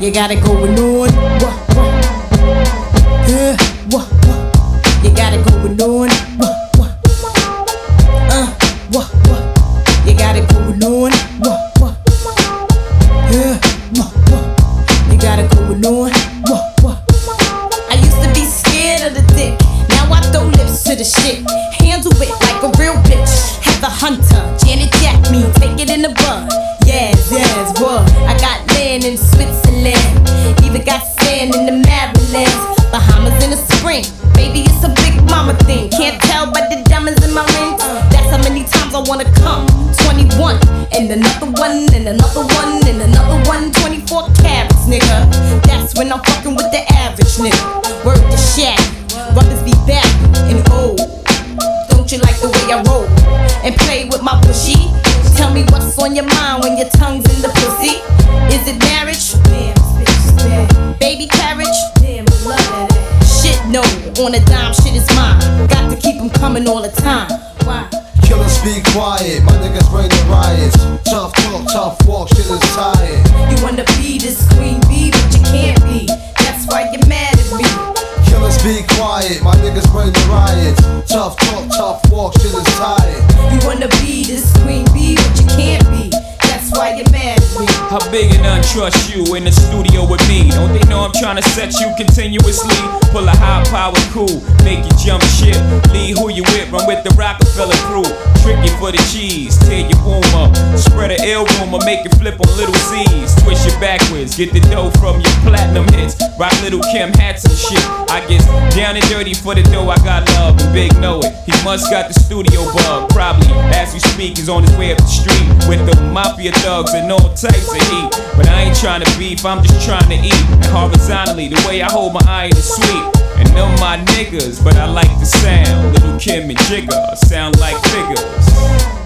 You got it going on. What, what? Get the dough from your platinum hits. Rock little Kim hats and shit. I get down and dirty for the dough. I got love, and Big know it. He must got the studio bug. Probably as we speak, he's on his way up the street with the mafia thugs and all types of heat. But I ain't trying to beef, I'm just trying to eat. And horizontally, the way I hold my eye is sweet. And them my niggas, but I like the sound. Lil' Kim and Jigga sound like figures.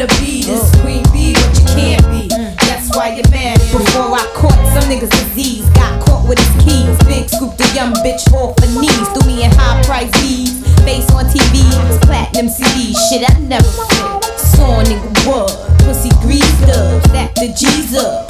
wanna be this queen bee, but you can't be. That's why you're mad. Before I caught some niggas disease, got caught with his keys. Big scoop the young bitch off her knees, threw me in high price V's. Face on TV, platinum CD, shit I never fit. Saw nigga what? Pussy greased up, stack the G's up.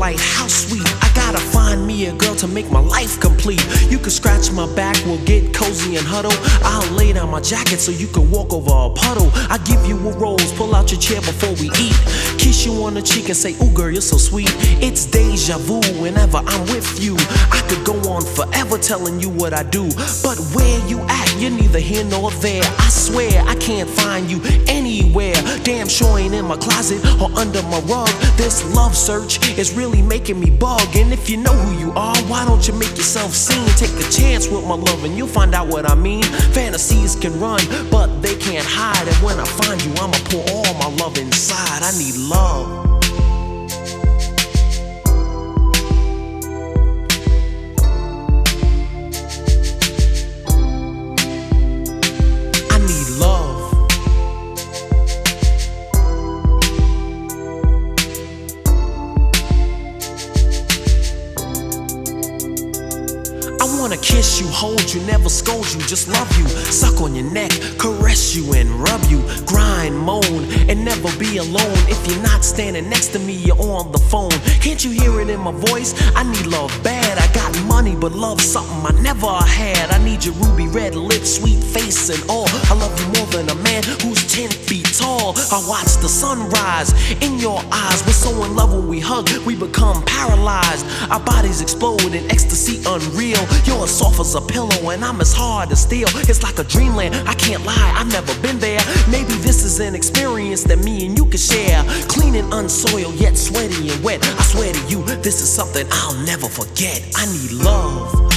How sweet. I gotta find me a girl to make my life complete. You can scratch my back, we'll get cozy and huddle. I'll lay down my jacket so you can walk over a puddle. I give you a rose, pull out your chair before we eat. Kiss you on the cheek and say, Ooh, girl, you're so sweet. It's deja vu whenever I'm with you. I could go on forever telling you what I do. But where you at, you're neither here nor there. I swear I can't find you anywhere. Damn sure ain't in my closet or under my rug. This love search is really making me bug. And if you know who you are, why don't you make yourself seen? Take a chance with my love and you'll find out what I mean. Fantasies can run, but they can't hide. And when I find you, I'ma pour all my love inside. I need love. You, hold you, never scold you, just love you. Suck on your neck, caress you, and rub you. Grind, moan, and never be alone. If you're not standing next to me, you're on the phone. Can't you hear it in my voice? I need love bad. Money, but love something I never had. I need your ruby red lips, sweet face, and all. I love you more than a man who's 10 feet tall. I watch the sunrise in your eyes. We're so in love when we hug, we become paralyzed. Our bodies explode in ecstasy unreal. You're as soft as a pillow, and I'm as hard as steel. It's like a dreamland. I can't lie, I've never been there. Maybe this is an experience that me and you can share. Clean and unsoiled, yet sweaty and wet. I swear to you, this is something I'll never forget. I need love.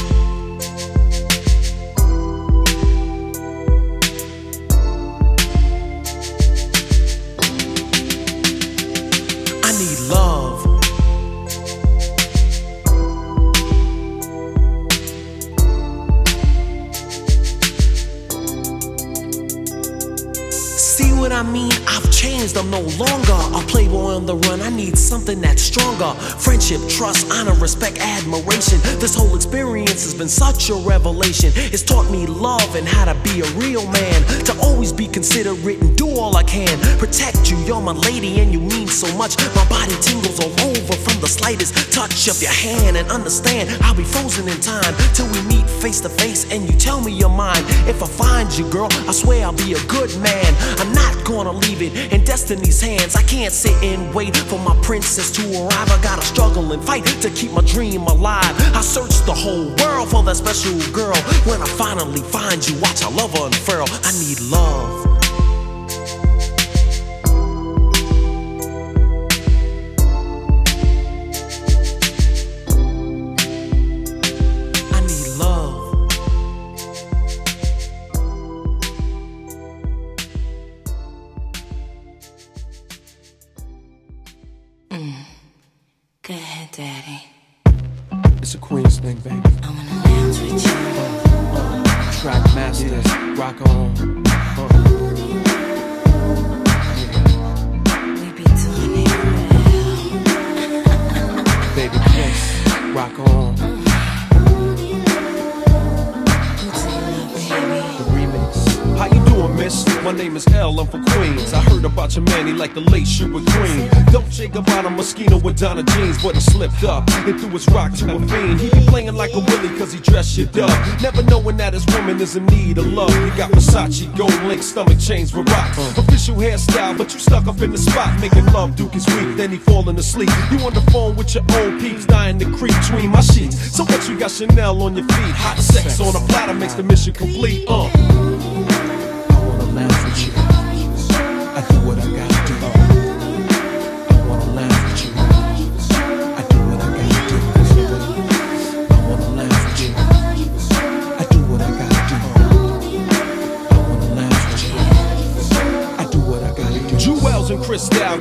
Changed, I'm no longer a playboy on the run. I need something that's stronger. Friendship, trust, honor, respect, admiration. This whole experience has been such a revelation. It's taught me love and how to be a real man. To always be considerate and do all I can. Protect you, you're my lady and you mean so much. My body tingles all over from the slightest touch of your hand. And understand, I'll be frozen in time till we meet face to face and you tell me you're mine. If I find you, girl, I swear I'll be a good man. I'm not gonna leave it in destiny's hands. I can't sit and wait for my princess to arrive. I gotta struggle and fight to keep my dream alive. I search the whole world for that special girl. When I finally find you, watch our love unfurl. I need love. Donna jeans, but he slipped up and threw his rock to a fiend. He be playing like a willy cause he dressed shit up. Never knowing that his woman is in need of love. He got Versace, gold link, stomach chains for rock. Official hairstyle, but you stuck up in the spot. Making love, Duke is weak, then he falling asleep. You on the phone with your old peeps, dying to creep between my sheets. So what you got Chanel on your feet? Hot sex on a platter makes the mission complete. Uh.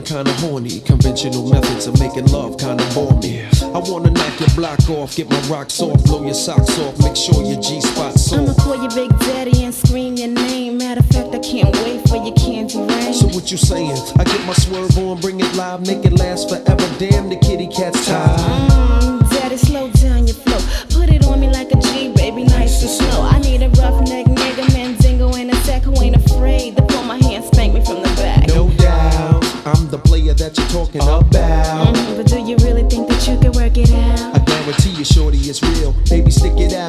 Feeling kinda horny. Conventional methods of making love kinda bore me. I wanna knock your block off, get my rocks off, blow your socks off, make sure your G spot's I'ma call you Big Daddy and scream your name. Matter of fact, I can't wait for your candy rain. So what you saying? I get my swerve on, bring it live, make it last forever. Damn, the kitty cat's tired. Mm, Daddy, slow down your flow. Put it on me like a G, baby, nice and slow. I need a rough neck I'm the player that you're talking about. Mm, but do you really think that you can work it out? I guarantee you, shorty, it's real. Baby, stick it out.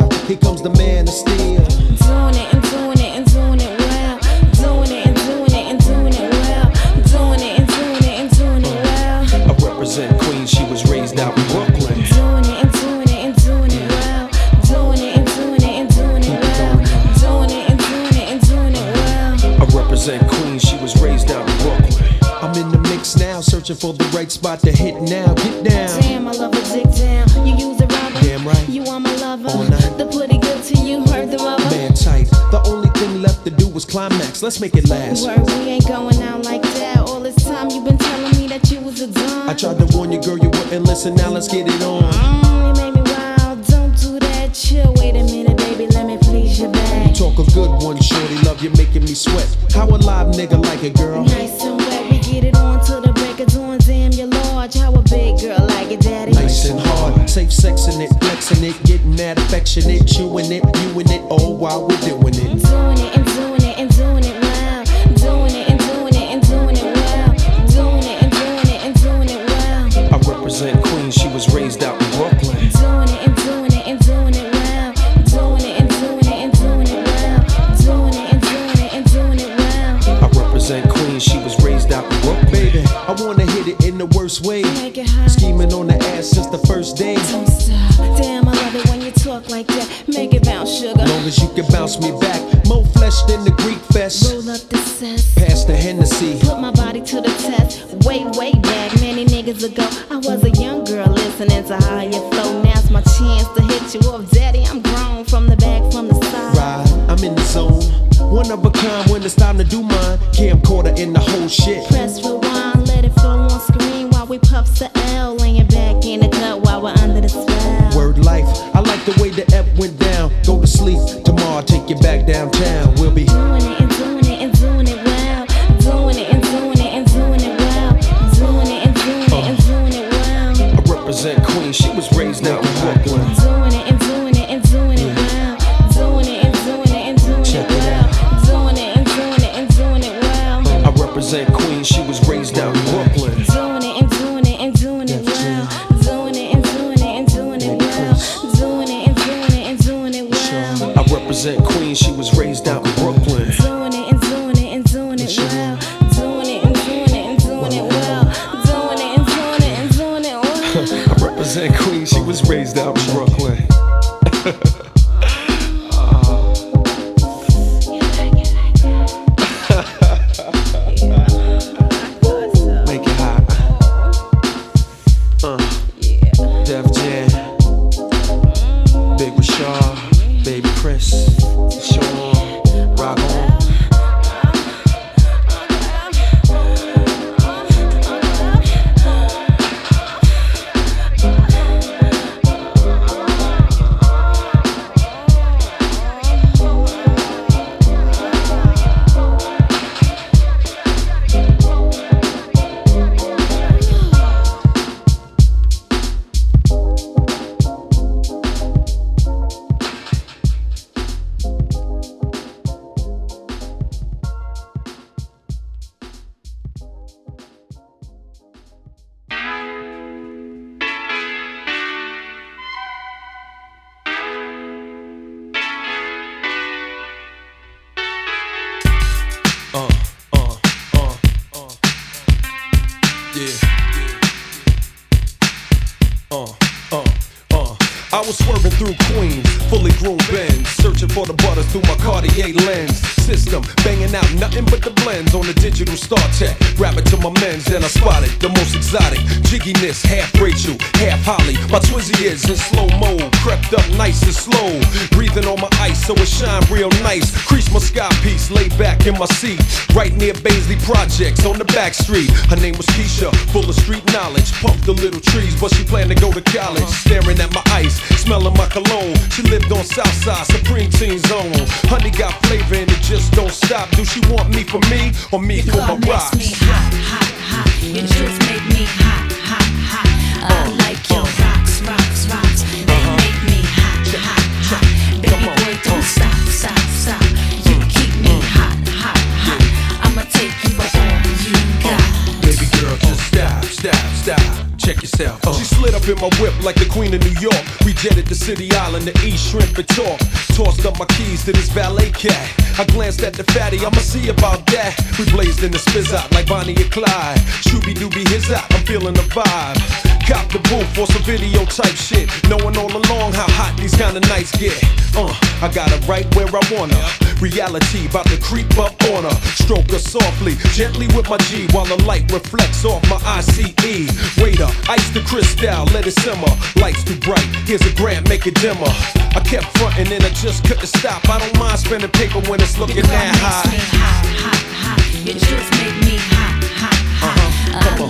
Searching for the right spot to hit now. Get down. Damn, I love a dick down. You use a rubber. Damn right. You are my lover. All night. The pretty good to you, heard the rubber. Man tight. The only thing left to do was climax. Let's make it last. Word, we ain't going out like that. All this time you been telling me that you was a dumb. I tried to warn you, girl, you wouldn't listen. Now let's get it on. Mm, you made me wild. Don't do that. Chill. Wait a minute, baby. Let me please your back. Talk a good one, shorty. Love you making me sweat. How a live nigga like it, girl? Affectionate, chewing it, hit daddy. I'm grown from the back, from the side. Ride, I'm in the zone. One of a kind when it's time to do mine. Camcorder in the whole shit. Seat, right near Baisley Projects on the back street. Her name was Keisha, full of street knowledge, pumped the little trees, but she planned to go to college. Staring at my ice, smelling my cologne. She lived on Southside, Supreme Team Zone. Honey got flavor and it just don't stop. Do she want me for me or me for my God makes rocks? me hot, hot, hot. Your truth make me hot, hot, hot. Uh. I Check yourself. Uh. She slid up in my whip like the queen of New York. We jetted the City Island to eat shrimp and talk. Tossed up my keys to this valet cat. I glanced at the fatty, I'ma see about that. We blazed in the spizz out like Bonnie and Clyde. Shooby dooby his out, I'm feeling the vibe. Cop the booth for some video type shit. Knowing all along how hot these kind of nights get. Uh, I got her right where I her. Reality about to creep up on her. Stroke her softly, gently with my G while the light reflects off my ICE. Waiter, ice the crystal, let it simmer. Lights too bright, here's a grant, make it dimmer. I kept frontin' and I just couldn't stop. I don't mind spending paper when it's looking that high. hot, hot, hot. Your truth make me hot, hot, hot. Uh-huh. Come on,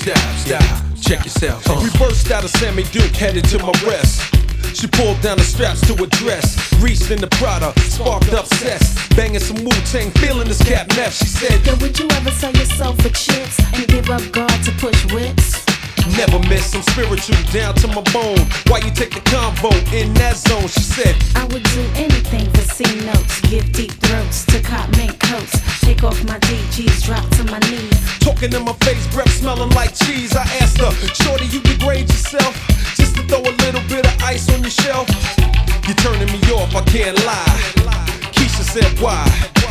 stop, stop. Check yourself. We burst out of Sammy Duke, headed to my rest. She pulled down the straps to her dress, reached in the Prada, sparked up cess, banging some Wu Tang, feeling this cat meth. She said, Yo, would you ever sell yourself for chips and give up God to push whips? Never miss, I'm spiritual down to my bone. Why you take the convo in that zone? She said, I would do anything for C notes, give deep throats to cop mink coats, take off my DGs, drop to my knees. Talking in my face, breath smelling like cheese. I asked her, Shorty, you degrade yourself just to throw a little bit of ice on your shelf. You're turning me off, I can't lie. Keisha said, why?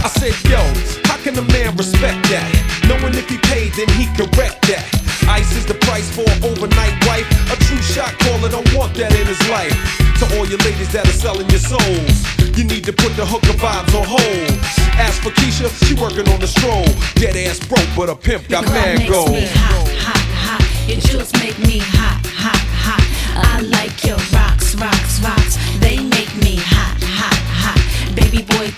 I said, yo, how can a man respect that? Knowing if he paid, then he correct that. Ice is the price for an overnight wife. A true shot caller don't want that in his life. To all your ladies that are selling your souls, you need to put the hooker vibes on hold. As for Keisha, she working on the stroll. Dead ass broke, but a pimp got mad gold. me hot, hot, hot. Your jewels make me hot, hot, hot. I like your rocks, rocks, rocks. They make me hot, hot, hot. Baby boy,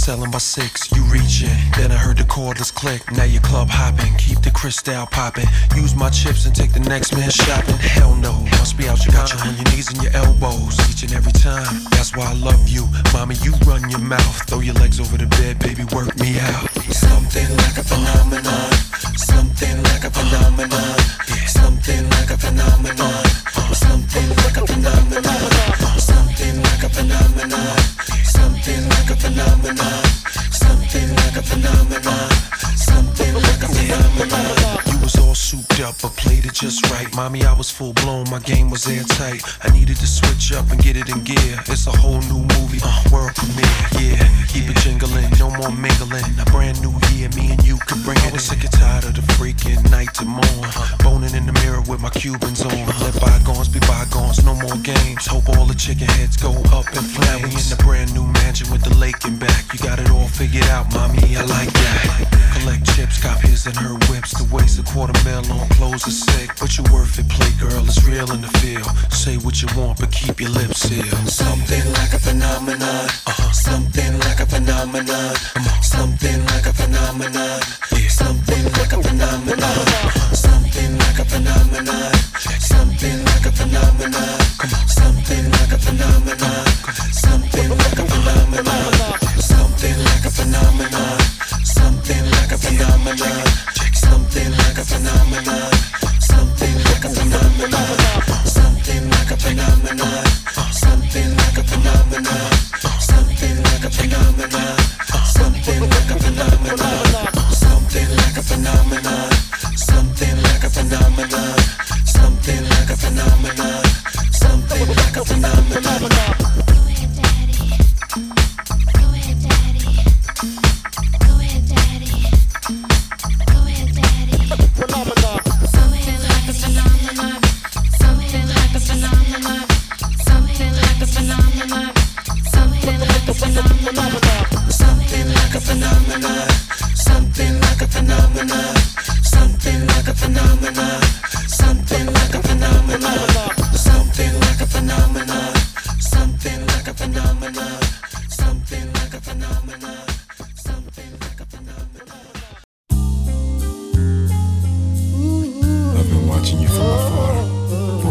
selling by six. You reach it. Then I heard the cordless click. Now you club hopping. Keep the crystal popping. Use my chips and take the next man shopping. Hell no. Must be out your got you on your knees and your elbows each and every time. That's why I love you. Mommy, you run your mouth. Throw your legs over the bed, baby, work me out. Something like a phenomenon. Something like a phenomenon. Something like a phenomenon. Something like a phenomenon. Something like a phenomenon. Something like a phenomenon. Something like a phenomenon. Something like a phenomenon. You was all souped up, but played it just right. Mommy, I was full blown, my game was airtight. I needed to switch up and get it in gear. It's a whole new movie, uh, world premiere. Yeah, keep it jingling, no more mingling. A brand new year, me and you could bring it. I was sick and tired of the freaking night to morn. Boning in the mirror with my Cubans on. Let bygones be bygones, no more games. Hope all the chicken heads go up in flames. We in the brand new mansion with the lake in back. You got it all figured out, mommy. I like that. Collect chips, cop his and her whips. To waste a quarter mil on clothes are sick, but you're worth it. Play girl, it's real in the field. Say what you want, but keep your lips sealed. Something like a phenomenon. Uh-huh. Something like a phenomenon. Something like a phenomenon. Yeah. Something like a phenomenon. Uh-huh. Something like a phenomenon. Something like a phenomenon. Something like a phenomenon. Something like a phenomenon. Something like a phenomenon. Something like a phenomenon. Something like a phenomenon. Something like a phenomenon. Something like a phenomenon. Something like a phenomenon. Something like a phenomenon. Something like a phenomenon. Something like a phenomenon. Something like a phenomenon. Something like a phenomenon.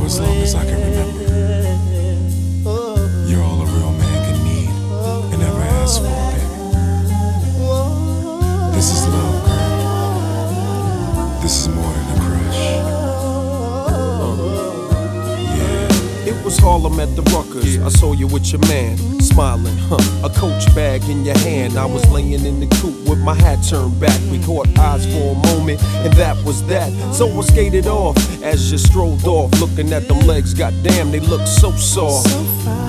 As long as I can with your man, smiling, huh? A coach bag in your hand. I was laying in the coop with my hat turned back. We caught eyes for a moment, and that was that. So I skated off as you strolled off, looking at them legs. Goddamn, they look so soft.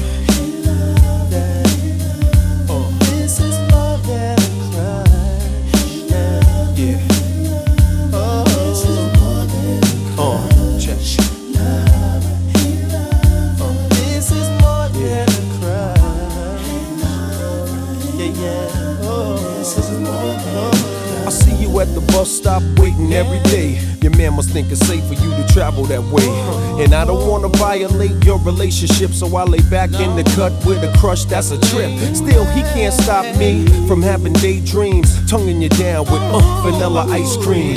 Think it's safe for you to travel that way. And I don't wanna violate your relationship, so I lay back in the cut with a crush that's a trip. Still, he can't stop me from having daydreams, tonguing you down with uh, vanilla ice cream.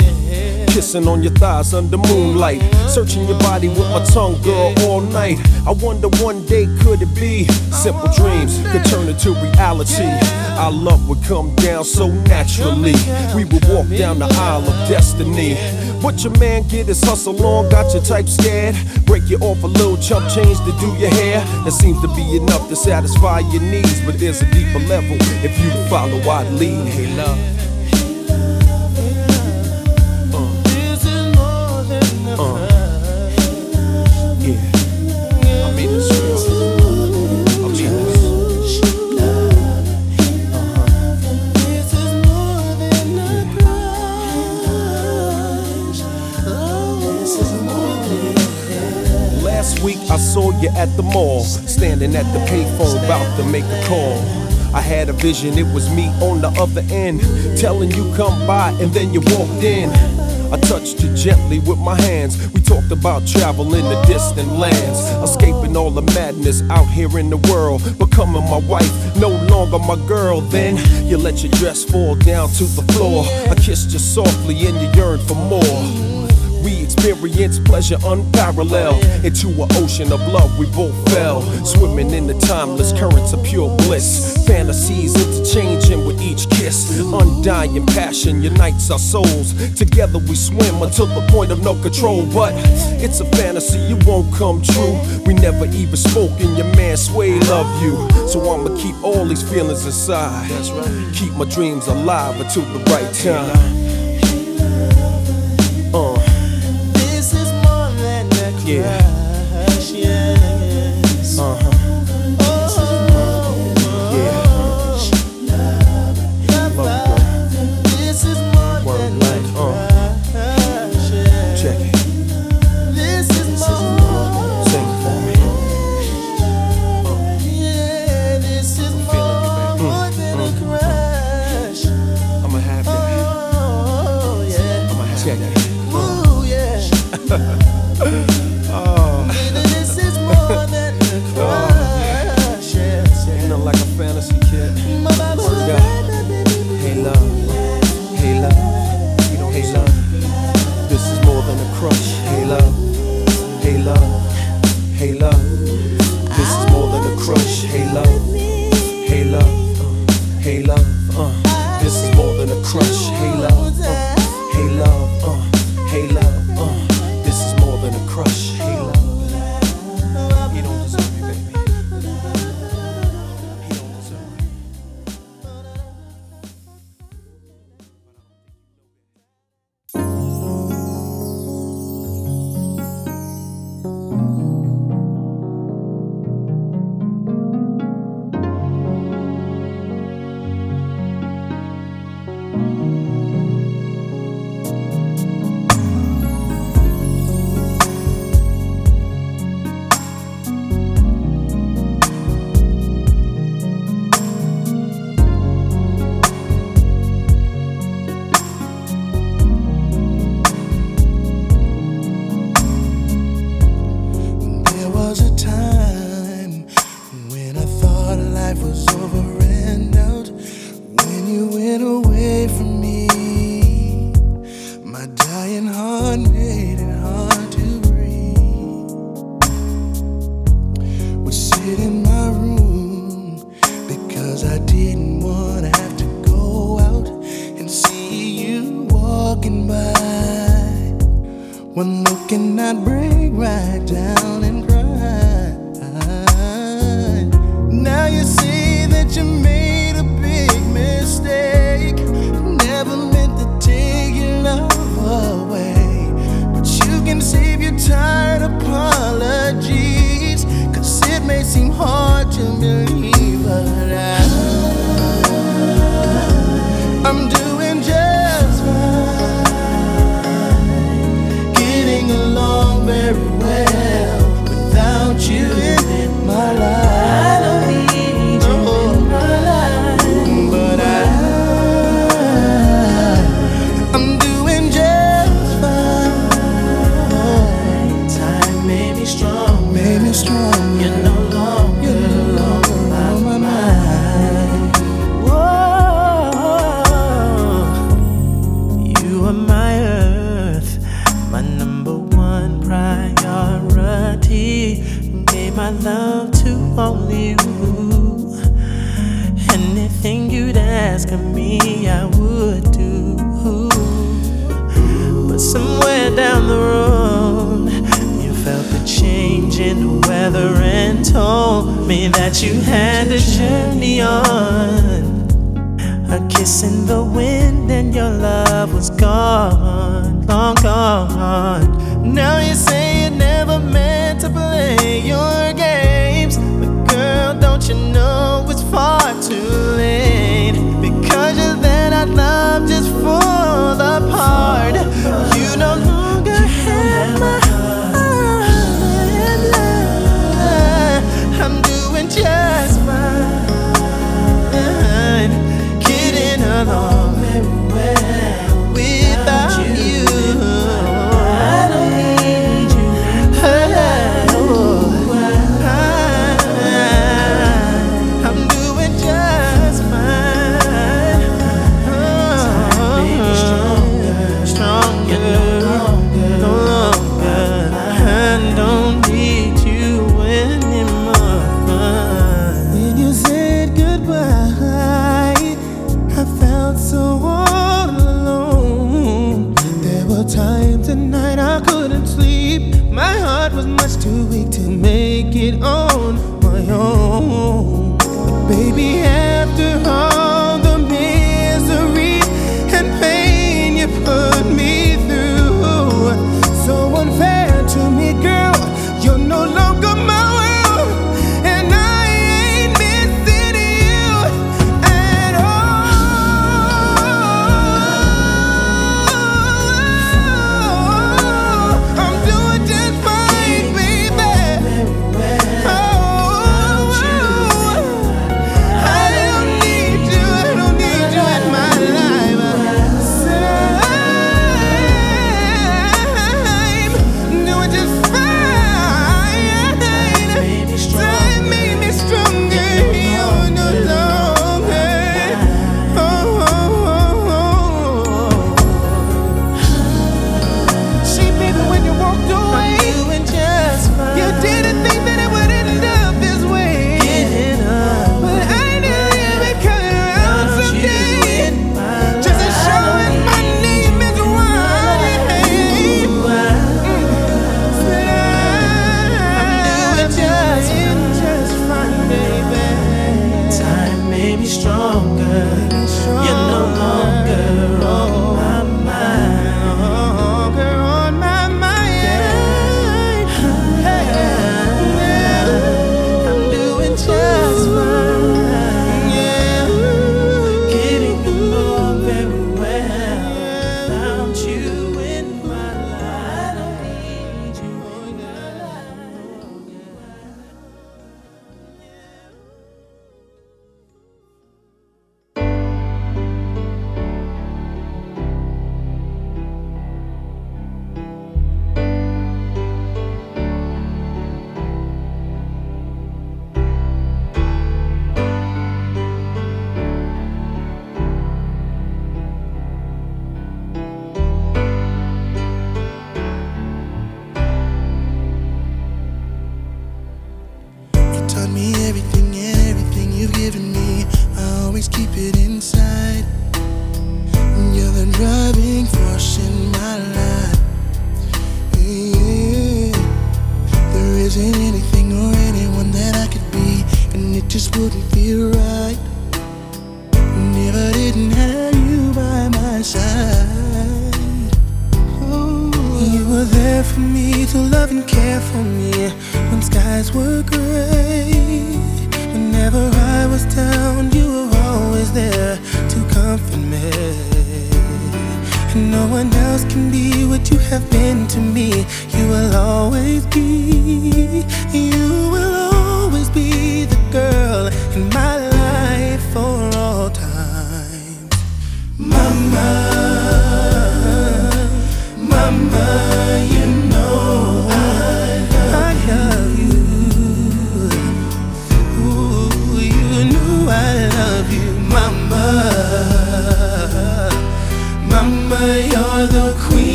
Kissing on your thighs under moonlight. Searching your body with my tongue, girl, all night. I wonder one day could it be simple dreams could turn into reality. Our love would come down so naturally. We would walk down the aisle of destiny. What your man get his hustle on, got your type scared. Break you off a little chump change to do your hair. That seems to be enough to satisfy your needs. But there's a deeper level if you follow I'd lead. Hey, love. You at the mall, standing at the payphone, about to make a call. I had a vision, it was me on the other end, telling you come by, and then you walked in. I touched you gently with my hands. We talked about travel in the distant lands, escaping all the madness out here in the world, becoming my wife, no longer my girl. Then you let your dress fall down to the floor. I kissed you softly, and you yearned for more. We experienced pleasure unparalleled. Into an ocean of love, we both fell. Swimming in the timeless currents of pure bliss. Fantasies interchanging with each kiss. Undying passion unites our souls. Together we swim until the point of no control. But it's a fantasy, it won't come true. We never even spoke, and your man Sway love you. So I'ma keep all these feelings inside. Keep my dreams alive until the right time. Yeah.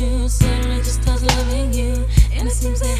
you. Suddenly just starts loving you. And it seems that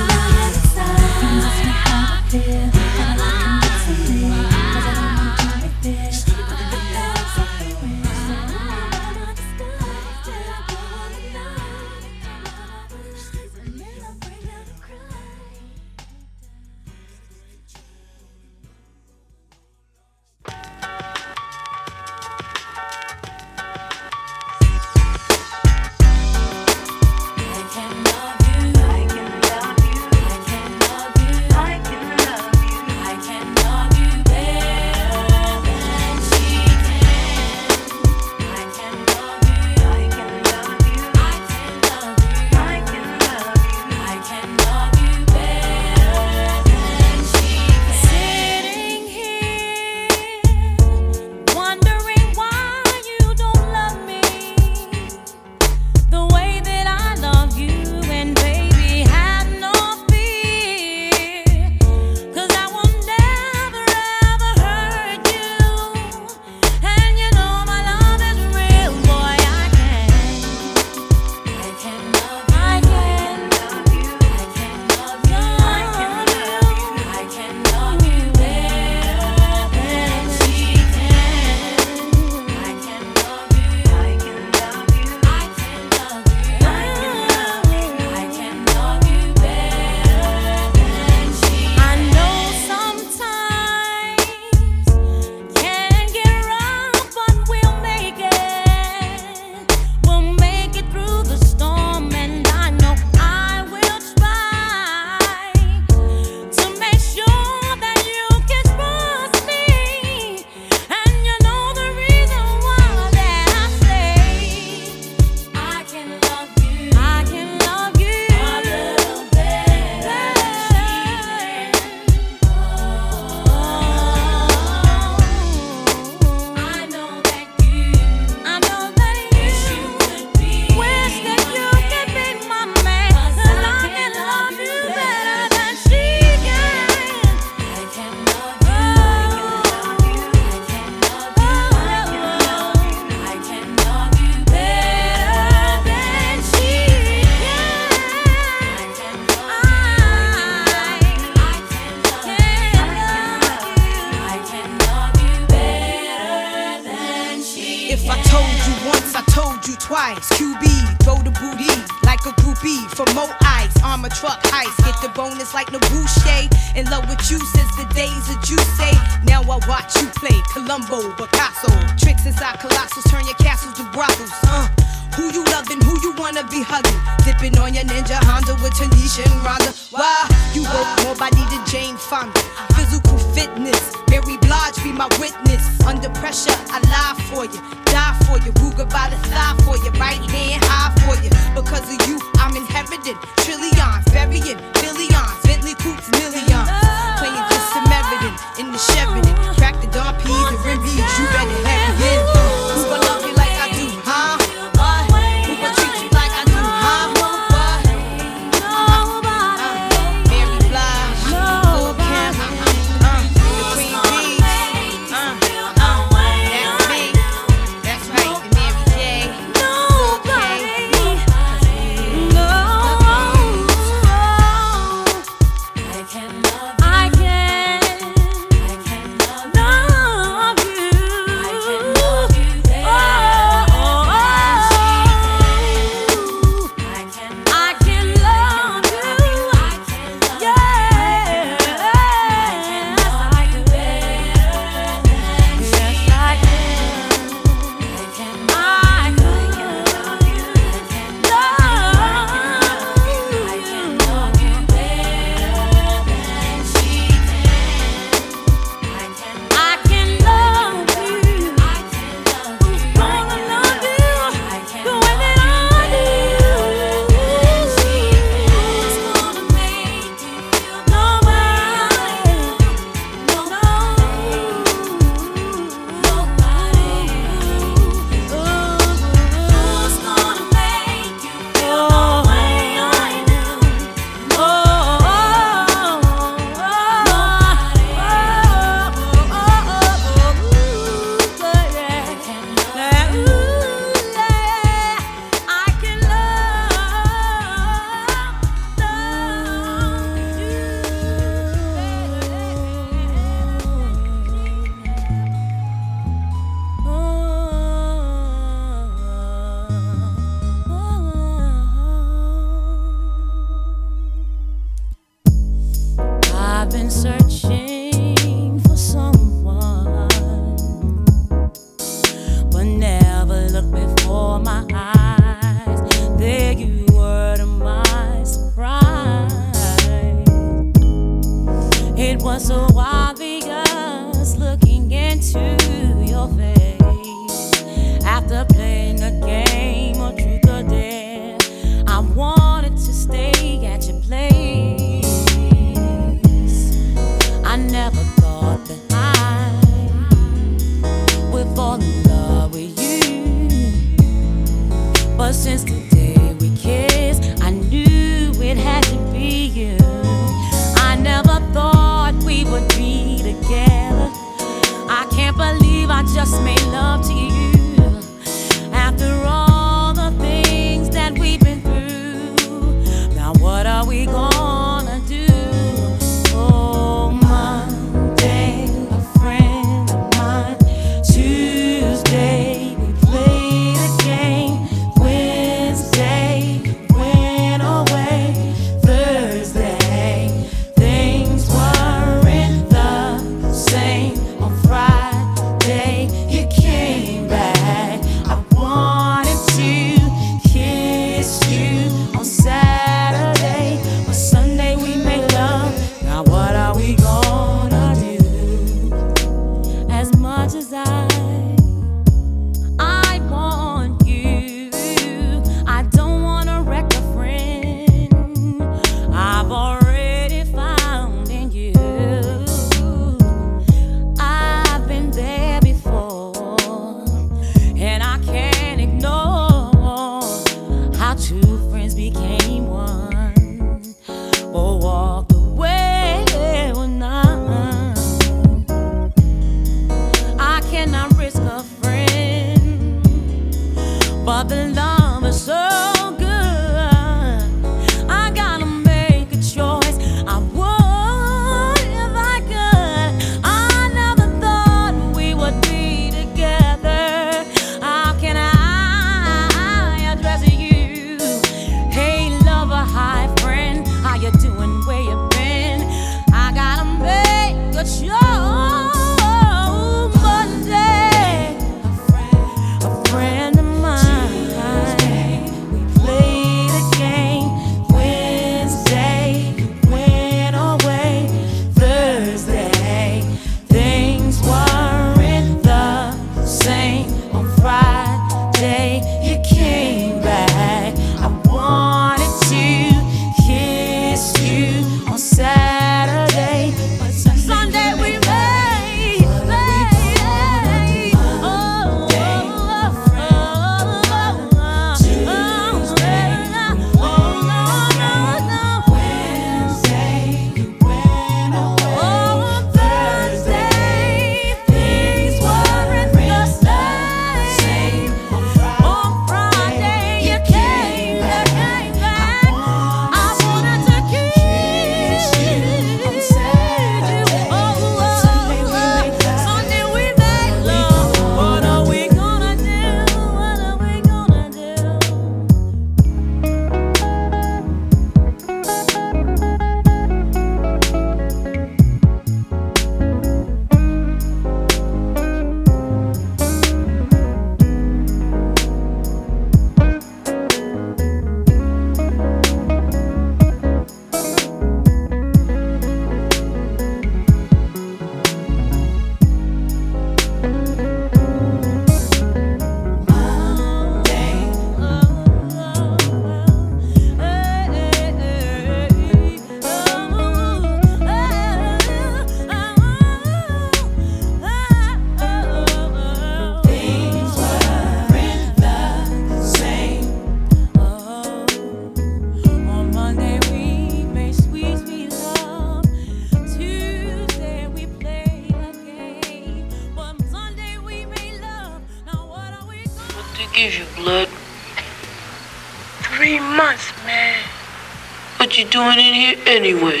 doing in here anyway?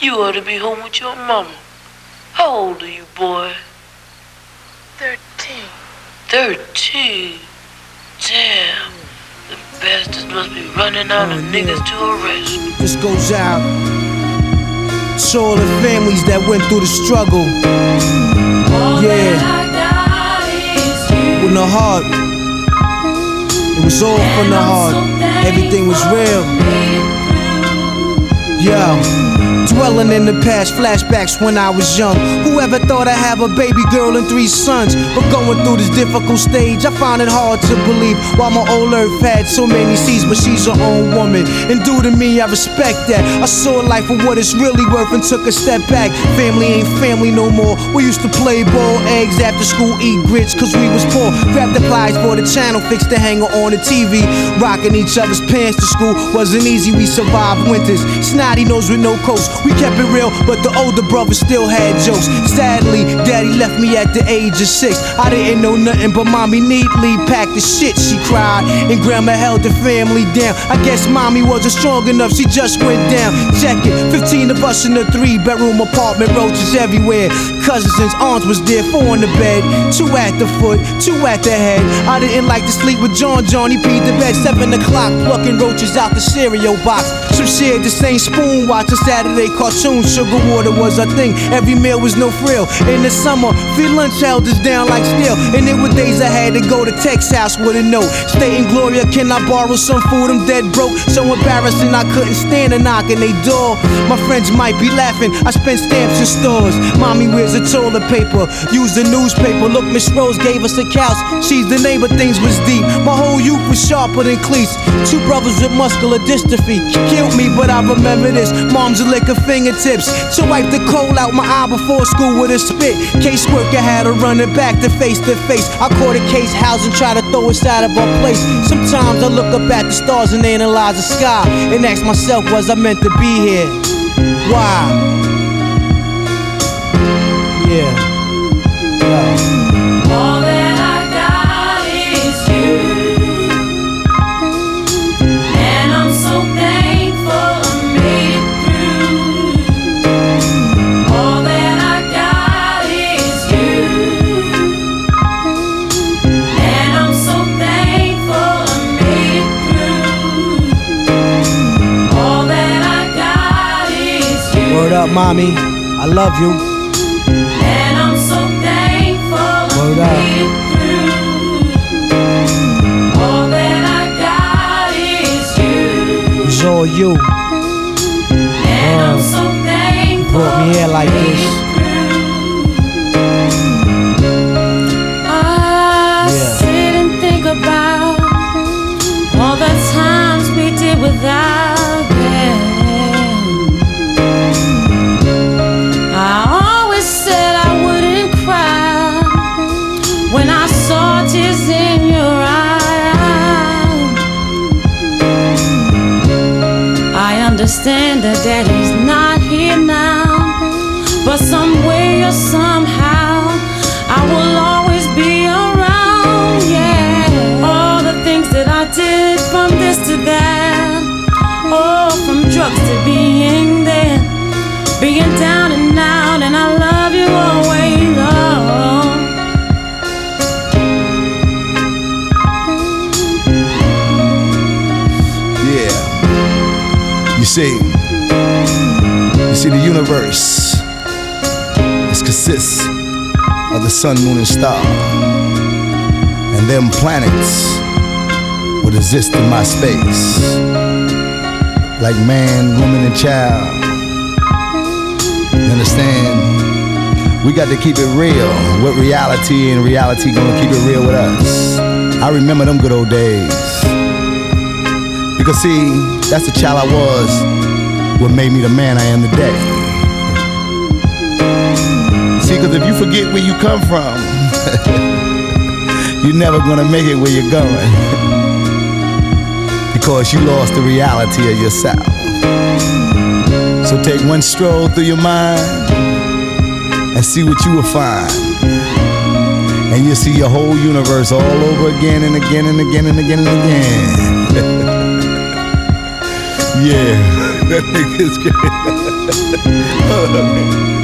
You ought to be home with your mama. How old are you, boy? Thirteen. Thirteen. Damn. The bastards must be running out of oh, niggas to arrest. This goes out to all the families that went through the struggle. Yeah. With no heart. It was all from the heart. Everything was real. Yo. Dwelling in the past, flashbacks when I was young. Whoever thought I'd have a baby girl and three sons? But going through this difficult stage, I find it hard to believe. While my old earth had so many seeds, but she's her own woman. And due to me, I respect that. I saw life for what it's really worth and took a step back. Family ain't family no more. We used to play ball, eggs after school, eat grits, cause we was poor. Grab the plies for the channel, fix the hanger on the TV. Rocking each other's pants to school wasn't easy, we survived winters. Snotty nose with no coats. We kept it real, but the older brother still had jokes. Sadly, daddy left me at the age of six. I didn't know nothing, but mommy neatly packed the shit. She cried, and grandma held the family down. I guess mommy wasn't strong enough, she just went down. Check it, 15 of us in a three bedroom apartment, roaches everywhere. Cousins and aunts was there, four in the bed, two at the foot, two at the head. I didn't like to sleep with John John, he peed the bed, seven o'clock, plucking roaches out the cereal box. Some shared the same spoon, watch a Saturday cartoons. Sugar water was a thing, every meal was no frill. In the summer, free lunch held us down like steel. And there were days I had to go to Tech's house with a note. Stating, Gloria, can I borrow some food? I'm dead broke, so embarrassing I couldn't stand a knock on they door. My friends might be laughing, I spent stamps in stores. Mommy wears a toilet paper, use the newspaper. Look, Miss Rose gave us a couch. She's the neighbor, things was deep. My whole youth was sharper than cleats. Two brothers with muscular dystrophy killed me, but I remember this. Mom's a lick her fingertips to wipe the coal out my eye before school with a spit. Caseworker had her running back to face to face. I caught a case house and try to throw us out of our place. Sometimes I look up at the stars and analyze the sky and ask myself, was I meant to be here? Why? Mommy. I love you. I up. made it through. All that I got is you. It's all you. And I'm so thankful Brought me here like this. Understand that daddy's not here now, but some way or somehow see, the universe it consists of the sun, moon, and star, and them planets would exist in my space, like man, woman, and child. You understand? We got to keep it real with reality, and reality gonna keep it real with us. I remember them good old days. Because see, that's the child I was, what made me the man I am today. See, because if you forget where you come from, you're never gonna make it where you're going. because you lost the reality of yourself. So take one stroll through your mind and see what you will find. and you'll see your whole universe all over again and again and again and again and again. yeah, that nigga's great.